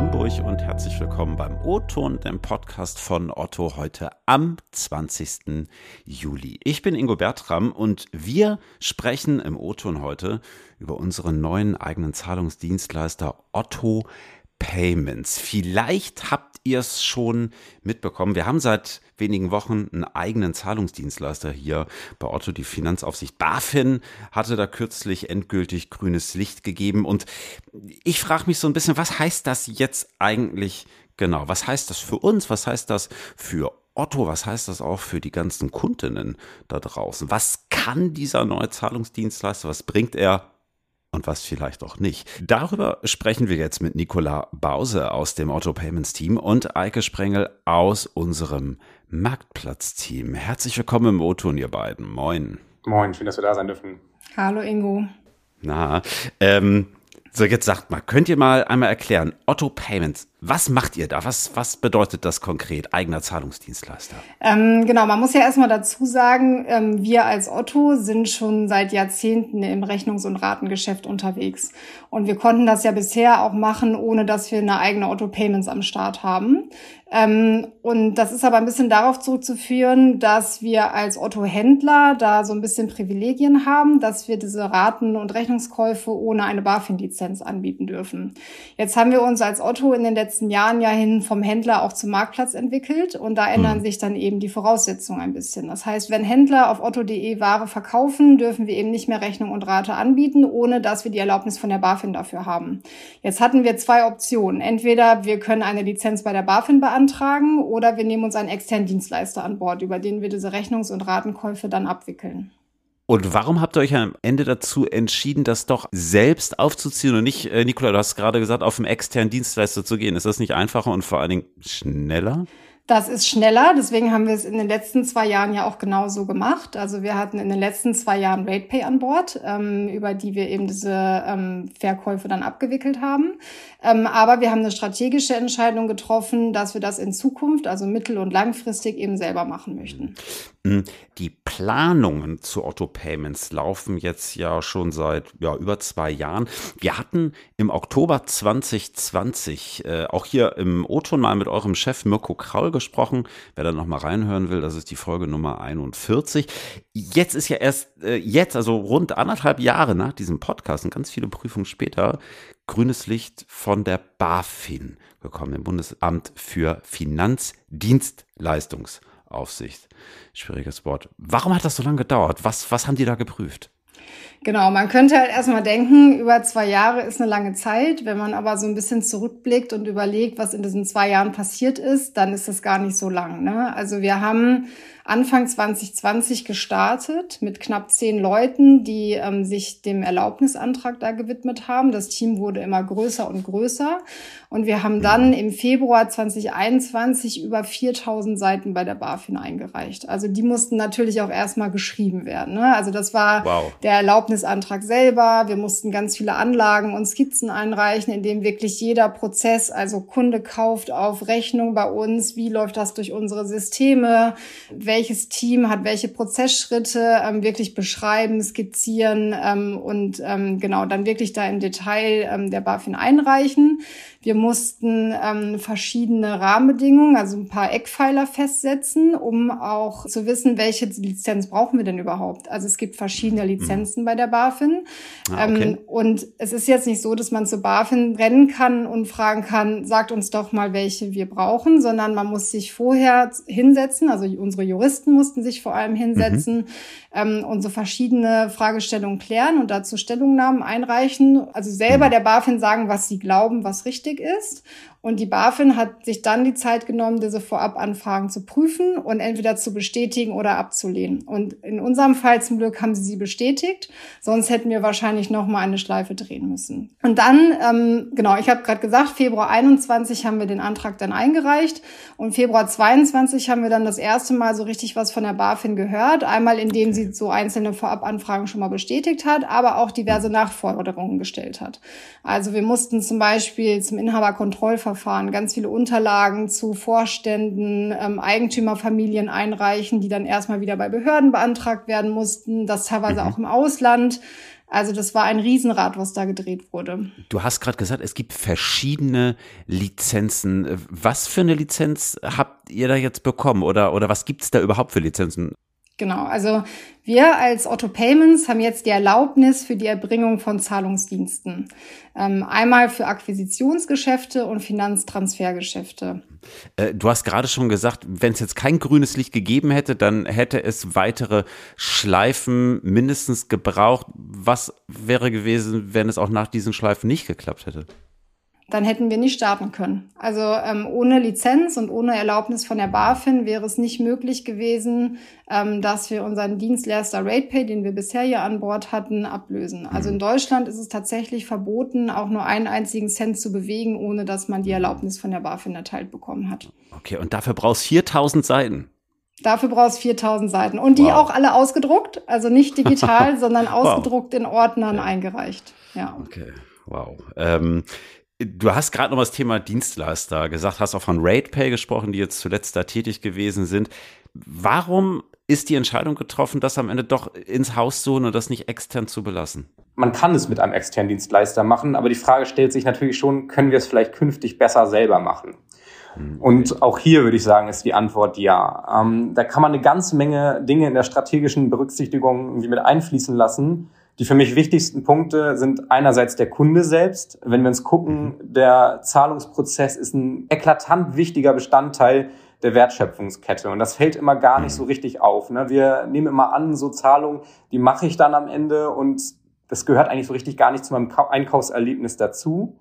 Hamburg und herzlich willkommen beim O-Ton, dem Podcast von Otto heute am 20. Juli. Ich bin Ingo Bertram und wir sprechen im O-Ton heute über unseren neuen eigenen Zahlungsdienstleister Otto Payments. Vielleicht habt ihr es schon mitbekommen. Wir haben seit wenigen Wochen einen eigenen Zahlungsdienstleister hier bei Otto. Die Finanzaufsicht BaFin hatte da kürzlich endgültig grünes Licht gegeben. Und ich frage mich so ein bisschen, was heißt das jetzt eigentlich genau? Was heißt das für uns? Was heißt das für Otto, was heißt das auch für die ganzen Kundinnen da draußen? Was kann dieser neue Zahlungsdienstleister? Was bringt er? Und was vielleicht auch nicht. Darüber sprechen wir jetzt mit Nicola Bause aus dem Otto Payments Team und Eike Sprengel aus unserem Marktplatz-Team. Herzlich willkommen im O-Ton, ihr beiden. Moin. Moin, schön, dass wir da sein dürfen. Hallo Ingo. Na, ähm, so jetzt sagt mal, könnt ihr mal einmal erklären, Otto Payments, was macht ihr da? Was, was bedeutet das konkret, eigener Zahlungsdienstleister? Ähm, genau, man muss ja erstmal dazu sagen, ähm, wir als Otto sind schon seit Jahrzehnten im Rechnungs- und Ratengeschäft unterwegs. Und wir konnten das ja bisher auch machen, ohne dass wir eine eigene Otto Payments am Start haben. Ähm, und das ist aber ein bisschen darauf zurückzuführen, dass wir als Otto-Händler da so ein bisschen Privilegien haben, dass wir diese Raten- und Rechnungskäufe ohne eine BaFin-Lizenz anbieten dürfen. Jetzt haben wir uns als Otto in den letzten letzten Jahren ja hin vom Händler auch zum Marktplatz entwickelt und da ändern mhm. sich dann eben die Voraussetzungen ein bisschen. Das heißt, wenn Händler auf otto.de Ware verkaufen, dürfen wir eben nicht mehr Rechnung und Rate anbieten, ohne dass wir die Erlaubnis von der BaFin dafür haben. Jetzt hatten wir zwei Optionen. Entweder wir können eine Lizenz bei der BaFin beantragen oder wir nehmen uns einen externen Dienstleister an Bord, über den wir diese Rechnungs- und Ratenkäufe dann abwickeln. Und warum habt ihr euch am Ende dazu entschieden, das doch selbst aufzuziehen und nicht, äh, Nicola, du hast gerade gesagt, auf einen externen Dienstleister zu gehen? Ist das nicht einfacher und vor allen Dingen schneller? Das ist schneller, deswegen haben wir es in den letzten zwei Jahren ja auch genauso gemacht. Also wir hatten in den letzten zwei Jahren RatePay an Bord, ähm, über die wir eben diese ähm, Verkäufe dann abgewickelt haben. Ähm, aber wir haben eine strategische Entscheidung getroffen, dass wir das in Zukunft, also mittel- und langfristig eben selber machen möchten. Mhm. Die Planungen zu Otto Payments laufen jetzt ja schon seit ja, über zwei Jahren. Wir hatten im Oktober 2020 äh, auch hier im O-Ton mal mit eurem Chef Mirko Kraul gesprochen. Wer da noch mal reinhören will, das ist die Folge Nummer 41. Jetzt ist ja erst äh, jetzt, also rund anderthalb Jahre nach diesem Podcast und ganz viele Prüfungen später, grünes Licht von der BaFin gekommen, dem Bundesamt für Finanzdienstleistungsaufsicht. Schwieriges Wort. Warum hat das so lange gedauert? Was, was haben die da geprüft? Genau, man könnte halt erstmal denken, über zwei Jahre ist eine lange Zeit. Wenn man aber so ein bisschen zurückblickt und überlegt, was in diesen zwei Jahren passiert ist, dann ist das gar nicht so lang. Ne? Also wir haben Anfang 2020 gestartet mit knapp zehn Leuten, die ähm, sich dem Erlaubnisantrag da gewidmet haben. Das Team wurde immer größer und größer. Und wir haben dann im Februar 2021 über 4000 Seiten bei der BaFin eingereicht. Also die mussten natürlich auch erstmal geschrieben werden. Ne? Also das war wow. der Erlaubnisantrag selber. Wir mussten ganz viele Anlagen und Skizzen einreichen, in dem wirklich jeder Prozess, also Kunde kauft auf Rechnung bei uns, wie läuft das durch unsere Systeme, welches Team hat welche Prozessschritte ähm, wirklich beschreiben, skizzieren ähm, und ähm, genau dann wirklich da im Detail ähm, der BaFin einreichen. Wir mussten ähm, verschiedene Rahmenbedingungen, also ein paar Eckpfeiler festsetzen, um auch zu wissen, welche Lizenz brauchen wir denn überhaupt. Also es gibt verschiedene mhm. Lizenzen mhm. bei der BaFin. Ah, okay. ähm, und es ist jetzt nicht so, dass man zu BaFin rennen kann und fragen kann, sagt uns doch mal, welche wir brauchen, sondern man muss sich vorher hinsetzen, also unsere Juristen mussten sich vor allem hinsetzen mhm. ähm, und so verschiedene Fragestellungen klären und dazu Stellungnahmen einreichen. Also selber mhm. der BaFin sagen, was sie glauben, was richtig ist und die BaFin hat sich dann die Zeit genommen, diese Vorabanfragen zu prüfen und entweder zu bestätigen oder abzulehnen. Und in unserem Fall zum Glück haben sie sie bestätigt, sonst hätten wir wahrscheinlich noch mal eine Schleife drehen müssen. Und dann, ähm, genau, ich habe gerade gesagt, Februar 21 haben wir den Antrag dann eingereicht und Februar 22 haben wir dann das erste Mal so richtig was von der BaFin gehört. Einmal, indem sie so einzelne Vorabanfragen schon mal bestätigt hat, aber auch diverse Nachforderungen gestellt hat. Also wir mussten zum Beispiel zum Inhaberkontrollverfahren Verfahren ganz viele Unterlagen zu Vorständen, ähm, Eigentümerfamilien einreichen, die dann erstmal wieder bei Behörden beantragt werden mussten, das teilweise mhm. auch im Ausland. Also das war ein Riesenrad, was da gedreht wurde. Du hast gerade gesagt, es gibt verschiedene Lizenzen. Was für eine Lizenz habt ihr da jetzt bekommen oder, oder was gibt es da überhaupt für Lizenzen? Genau, also wir als Otto Payments haben jetzt die Erlaubnis für die Erbringung von Zahlungsdiensten. Ähm, einmal für Akquisitionsgeschäfte und Finanztransfergeschäfte. Äh, du hast gerade schon gesagt, wenn es jetzt kein grünes Licht gegeben hätte, dann hätte es weitere Schleifen mindestens gebraucht. Was wäre gewesen, wenn es auch nach diesen Schleifen nicht geklappt hätte? Dann hätten wir nicht starten können. Also ähm, ohne Lizenz und ohne Erlaubnis von der BaFin wäre es nicht möglich gewesen, ähm, dass wir unseren Dienstleister RatePay, den wir bisher hier an Bord hatten, ablösen. Also in mhm. Deutschland ist es tatsächlich verboten, auch nur einen einzigen Cent zu bewegen, ohne dass man die Erlaubnis von der BaFin erteilt bekommen hat. Okay, und dafür brauchst 4000 Seiten. Dafür brauchst du 4000 Seiten. Und die wow. auch alle ausgedruckt, also nicht digital, sondern ausgedruckt wow. in Ordnern okay. eingereicht. Ja. Okay, wow. Ähm, Du hast gerade noch das Thema Dienstleister gesagt, hast auch von RatePay gesprochen, die jetzt zuletzt da tätig gewesen sind. Warum ist die Entscheidung getroffen, das am Ende doch ins Haus zu holen und das nicht extern zu belassen? Man kann es mit einem externen Dienstleister machen, aber die Frage stellt sich natürlich schon, können wir es vielleicht künftig besser selber machen? Hm, und auch hier würde ich sagen, ist die Antwort ja. Ähm, da kann man eine ganze Menge Dinge in der strategischen Berücksichtigung irgendwie mit einfließen lassen die für mich wichtigsten Punkte sind einerseits der Kunde selbst. Wenn wir uns gucken, mhm. der Zahlungsprozess ist ein eklatant wichtiger Bestandteil der Wertschöpfungskette. Und das fällt immer gar nicht mhm. so richtig auf. Ne? Wir nehmen immer an, so Zahlungen, die mache ich dann am Ende und das gehört eigentlich so richtig gar nicht zu meinem Einkaufserlebnis dazu.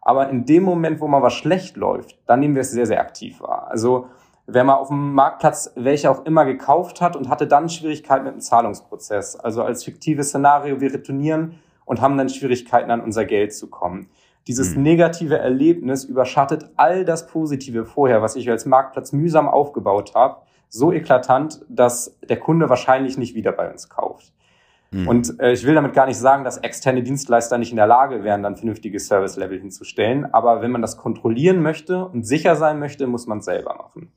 Aber in dem Moment, wo mal was schlecht läuft, dann nehmen wir es sehr, sehr aktiv wahr. Also wenn man auf dem Marktplatz welche auch immer gekauft hat und hatte dann Schwierigkeiten mit dem Zahlungsprozess. Also als fiktives Szenario, wir retournieren und haben dann Schwierigkeiten an unser Geld zu kommen. Dieses mhm. negative Erlebnis überschattet all das Positive vorher, was ich als Marktplatz mühsam aufgebaut habe, so eklatant, dass der Kunde wahrscheinlich nicht wieder bei uns kauft. Mhm. Und äh, ich will damit gar nicht sagen, dass externe Dienstleister nicht in der Lage wären, dann vernünftiges Service-Level hinzustellen. Aber wenn man das kontrollieren möchte und sicher sein möchte, muss man es selber machen.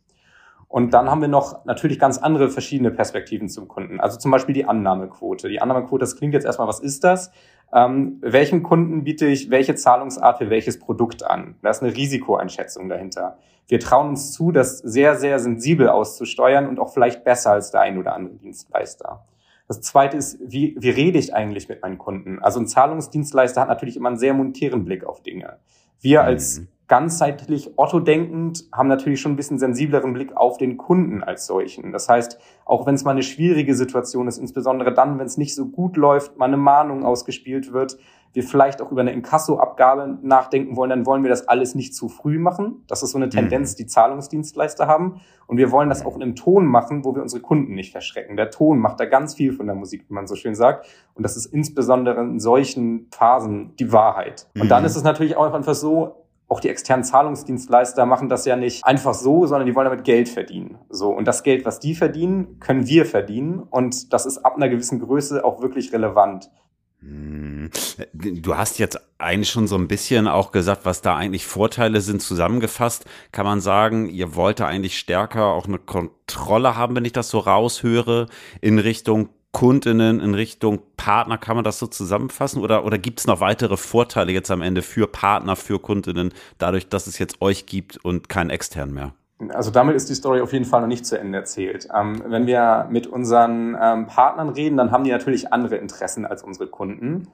Und dann haben wir noch natürlich ganz andere verschiedene Perspektiven zum Kunden. Also zum Beispiel die Annahmequote. Die Annahmequote, das klingt jetzt erstmal, was ist das? Ähm, welchem Kunden biete ich welche Zahlungsart für welches Produkt an? Da ist eine Risikoeinschätzung dahinter. Wir trauen uns zu, das sehr, sehr sensibel auszusteuern und auch vielleicht besser als der ein oder andere Dienstleister. Das zweite ist, wie, wie rede ich eigentlich mit meinen Kunden? Also ein Zahlungsdienstleister hat natürlich immer einen sehr monetären Blick auf Dinge. Wir als mhm ganzheitlich Otto denkend, haben natürlich schon ein bisschen sensibleren Blick auf den Kunden als solchen. Das heißt, auch wenn es mal eine schwierige Situation ist, insbesondere dann, wenn es nicht so gut läuft, mal eine Mahnung ausgespielt wird, wir vielleicht auch über eine Inkassoabgabe nachdenken wollen, dann wollen wir das alles nicht zu früh machen. Das ist so eine mhm. Tendenz, die Zahlungsdienstleister haben. Und wir wollen das auch in einem Ton machen, wo wir unsere Kunden nicht verschrecken. Der Ton macht da ganz viel von der Musik, wie man so schön sagt. Und das ist insbesondere in solchen Phasen die Wahrheit. Und dann mhm. ist es natürlich auch einfach so, auch die externen Zahlungsdienstleister machen das ja nicht einfach so, sondern die wollen damit Geld verdienen. So. Und das Geld, was die verdienen, können wir verdienen. Und das ist ab einer gewissen Größe auch wirklich relevant. Hm. Du hast jetzt eigentlich schon so ein bisschen auch gesagt, was da eigentlich Vorteile sind. Zusammengefasst kann man sagen, ihr wollt eigentlich stärker auch eine Kontrolle haben, wenn ich das so raushöre, in Richtung Kundinnen in Richtung Partner, kann man das so zusammenfassen? Oder, oder gibt es noch weitere Vorteile jetzt am Ende für Partner, für Kundinnen, dadurch, dass es jetzt euch gibt und keinen extern mehr? Also damit ist die Story auf jeden Fall noch nicht zu Ende erzählt. Ähm, wenn wir mit unseren ähm, Partnern reden, dann haben die natürlich andere Interessen als unsere Kunden.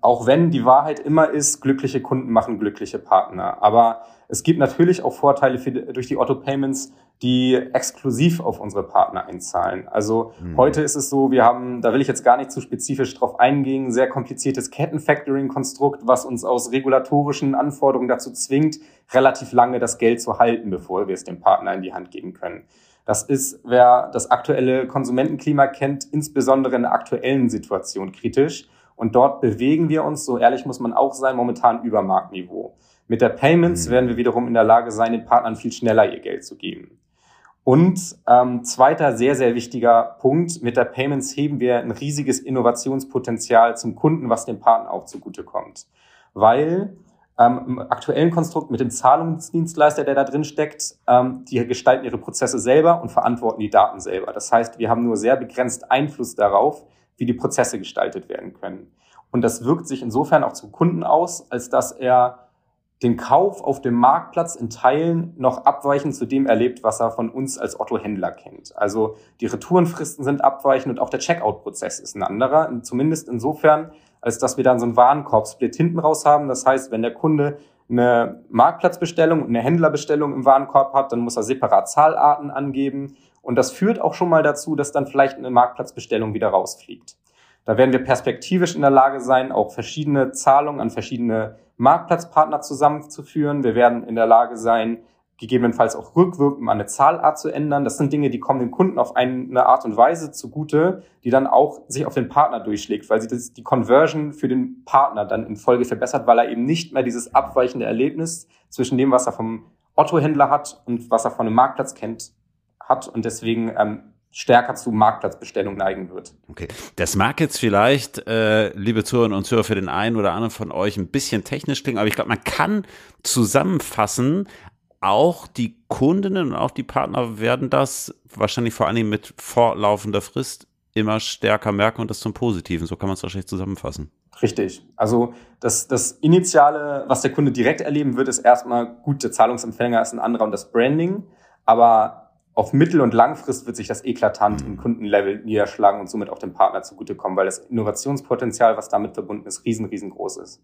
Auch wenn die Wahrheit immer ist, glückliche Kunden machen glückliche Partner. Aber es gibt natürlich auch Vorteile für, durch die Otto Payments, die exklusiv auf unsere Partner einzahlen. Also mhm. heute ist es so, wir haben, da will ich jetzt gar nicht zu spezifisch drauf eingehen, sehr kompliziertes Kettenfactoring-Konstrukt, was uns aus regulatorischen Anforderungen dazu zwingt, relativ lange das Geld zu halten, bevor wir es dem Partner in die Hand geben können. Das ist, wer das aktuelle Konsumentenklima kennt, insbesondere in der aktuellen Situation kritisch. Und dort bewegen wir uns, so ehrlich muss man auch sein, momentan über Marktniveau. Mit der Payments mhm. werden wir wiederum in der Lage sein, den Partnern viel schneller ihr Geld zu geben. Und ähm, zweiter sehr, sehr wichtiger Punkt, mit der Payments heben wir ein riesiges Innovationspotenzial zum Kunden, was dem Partner auch zugutekommt. Weil ähm, im aktuellen Konstrukt mit dem Zahlungsdienstleister, der da drin steckt, ähm, die gestalten ihre Prozesse selber und verantworten die Daten selber. Das heißt, wir haben nur sehr begrenzt Einfluss darauf, wie die Prozesse gestaltet werden können. Und das wirkt sich insofern auch zum Kunden aus, als dass er den Kauf auf dem Marktplatz in Teilen noch abweichend zu dem erlebt, was er von uns als Otto-Händler kennt. Also die Retourenfristen sind abweichend und auch der Checkout-Prozess ist ein anderer, zumindest insofern, als dass wir dann so einen Warenkorb-Split hinten raus haben. Das heißt, wenn der Kunde eine Marktplatzbestellung und eine Händlerbestellung im Warenkorb hat, dann muss er separat Zahlarten angeben. Und das führt auch schon mal dazu, dass dann vielleicht eine Marktplatzbestellung wieder rausfliegt. Da werden wir perspektivisch in der Lage sein, auch verschiedene Zahlungen an verschiedene Marktplatzpartner zusammenzuführen. Wir werden in der Lage sein, gegebenenfalls auch rückwirkend eine Zahlart zu ändern. Das sind Dinge, die kommen dem Kunden auf eine Art und Weise zugute, die dann auch sich auf den Partner durchschlägt, weil sie das, die Conversion für den Partner dann in Folge verbessert, weil er eben nicht mehr dieses abweichende Erlebnis zwischen dem, was er vom Otto-Händler hat und was er von einem Marktplatz kennt, hat und deswegen ähm, stärker zu Marktplatzbestellung neigen wird. Okay, das mag jetzt vielleicht, äh, liebe Zuhörerinnen und Zuhörer, für den einen oder anderen von euch ein bisschen technisch klingen, aber ich glaube, man kann zusammenfassen, auch die Kundinnen und auch die Partner werden das wahrscheinlich vor allen Dingen mit fortlaufender Frist immer stärker merken und das zum Positiven. So kann man es wahrscheinlich zusammenfassen. Richtig. Also das, das Initiale, was der Kunde direkt erleben wird, ist erstmal gut, der Zahlungsempfänger ist ein anderer und das Branding. Aber auf Mittel- und Langfrist wird sich das eklatant im Kundenlevel niederschlagen und somit auch dem Partner zugutekommen, weil das Innovationspotenzial, was damit verbunden ist, riesen, riesengroß ist.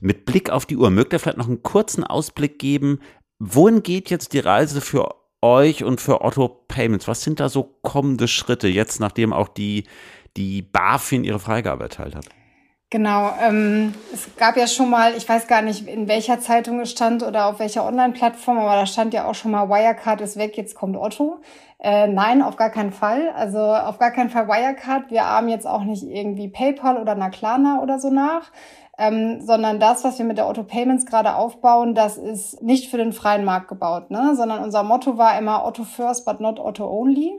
Mit Blick auf die Uhr, mögt ihr vielleicht noch einen kurzen Ausblick geben? Wohin geht jetzt die Reise für euch und für Otto Payments? Was sind da so kommende Schritte jetzt, nachdem auch die, die BaFin ihre Freigabe erteilt hat? Genau, ähm, es gab ja schon mal, ich weiß gar nicht, in welcher Zeitung es stand oder auf welcher Online-Plattform, aber da stand ja auch schon mal, Wirecard ist weg, jetzt kommt Otto. Äh, nein, auf gar keinen Fall. Also auf gar keinen Fall Wirecard. Wir ahmen jetzt auch nicht irgendwie PayPal oder Naklana oder so nach. Ähm, sondern das, was wir mit der Otto Payments gerade aufbauen, das ist nicht für den freien Markt gebaut, ne? sondern unser Motto war immer Otto first, but not Otto only,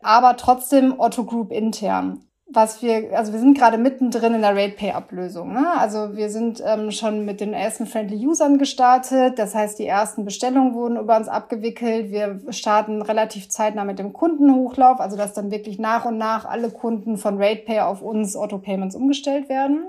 aber trotzdem Otto Group intern was wir, also wir sind gerade mittendrin in der RatePay-Ablösung. Ne? Also wir sind ähm, schon mit den ersten Friendly Usern gestartet. Das heißt, die ersten Bestellungen wurden über uns abgewickelt. Wir starten relativ zeitnah mit dem Kundenhochlauf, also dass dann wirklich nach und nach alle Kunden von RatePay auf uns Auto Payments umgestellt werden.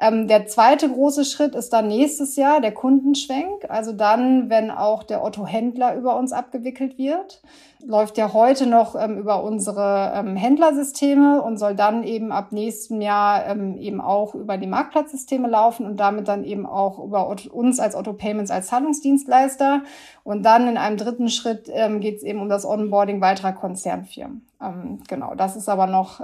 Ähm, der zweite große Schritt ist dann nächstes Jahr der Kundenschwenk. Also dann, wenn auch der Otto-Händler über uns abgewickelt wird. Läuft ja heute noch ähm, über unsere ähm, Händlersysteme und soll dann eben ab nächstem Jahr ähm, eben auch über die Marktplatzsysteme laufen und damit dann eben auch über uns als Otto Payments als Zahlungsdienstleister. Und dann in einem dritten Schritt ähm, geht es eben um das Onboarding weiterer Konzernfirmen. Ähm, genau, das ist aber noch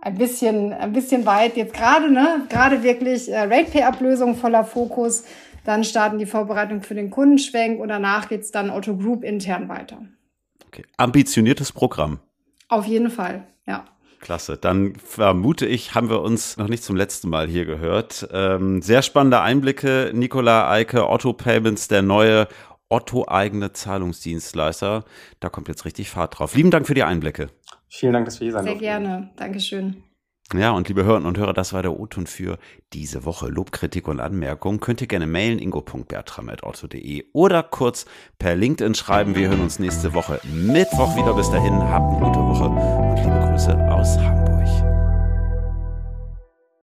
ein bisschen, ein bisschen weit. Jetzt gerade, ne, gerade wirklich äh, RatePay-Ablösung voller Fokus. Dann starten die Vorbereitungen für den Kundenschwenk und danach geht's dann Otto Group intern weiter. Okay. Ambitioniertes Programm. Auf jeden Fall, ja. Klasse. Dann vermute ich, haben wir uns noch nicht zum letzten Mal hier gehört. Ähm, sehr spannende Einblicke. Nicola Eike, Otto Payments, der neue Otto-eigene Zahlungsdienstleister. Da kommt jetzt richtig Fahrt drauf. Lieben Dank für die Einblicke. Vielen Dank, dass wir hier sein Sehr durften. gerne. Dankeschön. Ja, und liebe Hörerinnen und Hörer, das war der O-Ton für diese Woche. Lob, Kritik und Anmerkungen könnt ihr gerne mailen ingo.bertram.otto.de oder kurz per LinkedIn schreiben. Wir hören uns nächste Woche Mittwoch wieder. Bis dahin, habt eine gute Woche und liebe Grüße aus Hamburg.